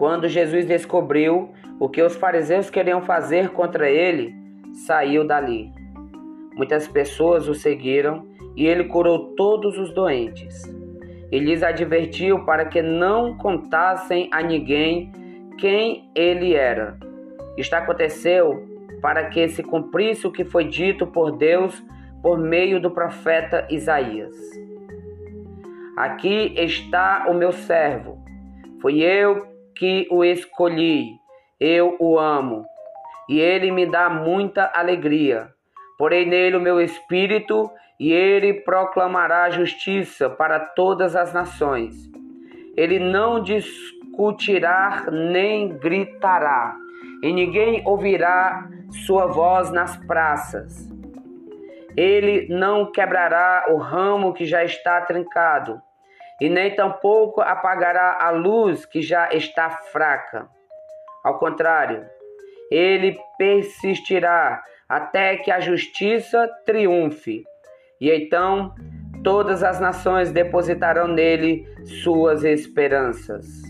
Quando Jesus descobriu o que os fariseus queriam fazer contra ele, saiu dali. Muitas pessoas o seguiram e ele curou todos os doentes. E lhes advertiu para que não contassem a ninguém quem ele era. Isto aconteceu para que se cumprisse o que foi dito por Deus por meio do profeta Isaías. Aqui está o meu servo. Fui eu que o escolhi. Eu o amo. E ele me dá muita alegria. Porém nele o meu espírito e ele proclamará justiça para todas as nações. Ele não discutirá nem gritará, e ninguém ouvirá sua voz nas praças. Ele não quebrará o ramo que já está trincado, e nem tampouco apagará a luz que já está fraca. Ao contrário, ele persistirá até que a justiça triunfe. E então todas as nações depositarão nele suas esperanças.